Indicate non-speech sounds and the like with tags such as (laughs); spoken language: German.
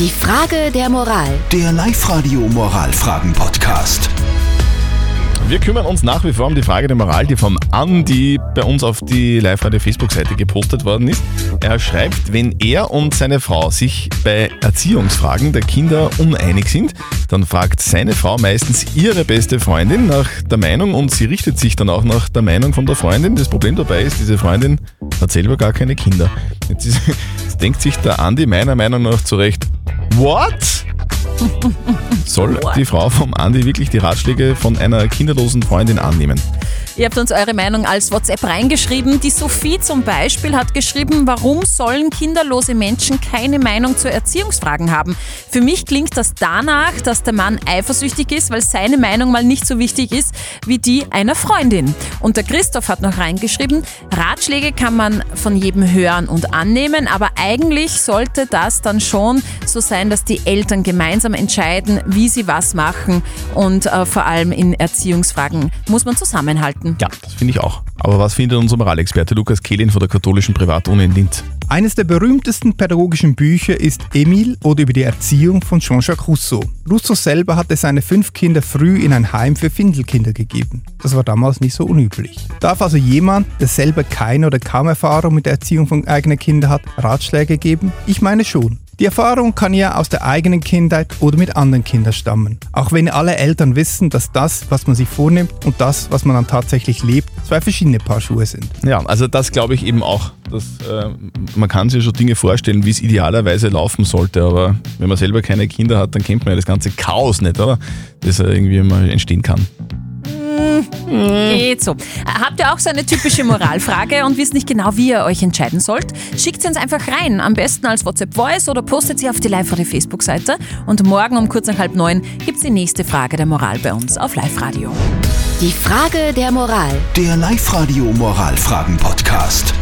Die Frage der Moral. Der Live-Radio Moralfragen-Podcast. Wir kümmern uns nach wie vor um die Frage der Moral, die vom Andi bei uns auf die Live-Radio-Facebook-Seite gepostet worden ist. Er schreibt, wenn er und seine Frau sich bei Erziehungsfragen der Kinder uneinig sind, dann fragt seine Frau meistens ihre beste Freundin nach der Meinung und sie richtet sich dann auch nach der Meinung von der Freundin. Das Problem dabei ist, diese Freundin hat selber gar keine Kinder. Jetzt, ist, jetzt (laughs) denkt sich der Andi meiner Meinung nach zurecht, what? Soll die Frau vom Andi wirklich die Ratschläge von einer kinderlosen Freundin annehmen? Ihr habt uns eure Meinung als WhatsApp reingeschrieben. Die Sophie zum Beispiel hat geschrieben, warum sollen kinderlose Menschen keine Meinung zu Erziehungsfragen haben? Für mich klingt das danach, dass der Mann eifersüchtig ist, weil seine Meinung mal nicht so wichtig ist wie die einer Freundin. Und der Christoph hat noch reingeschrieben, Ratschläge kann man von jedem hören und annehmen, aber eigentlich sollte das dann schon so sein, dass die Eltern gemeinsam entscheiden, wie sie was machen und äh, vor allem in Erziehungsfragen muss man zusammenhalten. Ja, das finde ich auch. Aber was findet unser Moralexperte Lukas Kehlin von der katholischen Privatuni in Linz? Eines der berühmtesten pädagogischen Bücher ist Emile oder über die Erziehung von Jean-Jacques Rousseau. Rousseau selber hatte seine fünf Kinder früh in ein Heim für Findelkinder gegeben. Das war damals nicht so unüblich. Darf also jemand, der selber keine oder kaum Erfahrung mit der Erziehung von eigenen Kindern hat, Ratschläge geben? Ich meine schon. Die Erfahrung kann ja aus der eigenen Kindheit oder mit anderen Kindern stammen. Auch wenn alle Eltern wissen, dass das, was man sich vornimmt und das, was man dann tatsächlich lebt, zwei verschiedene Paar Schuhe sind. Ja, also das glaube ich eben auch. Dass, äh, man kann sich schon Dinge vorstellen, wie es idealerweise laufen sollte, aber wenn man selber keine Kinder hat, dann kennt man ja das ganze Chaos nicht, oder? Das irgendwie mal entstehen kann. Geht so. Habt ihr auch so eine typische Moralfrage und wisst nicht genau, wie ihr euch entscheiden sollt? Schickt sie uns einfach rein. Am besten als WhatsApp-Voice oder postet sie auf die Live-Radio-Facebook-Seite. Und morgen um kurz nach halb neun gibt es die nächste Frage der Moral bei uns auf Live-Radio. Die Frage der Moral. Der Live-Radio Moralfragen-Podcast.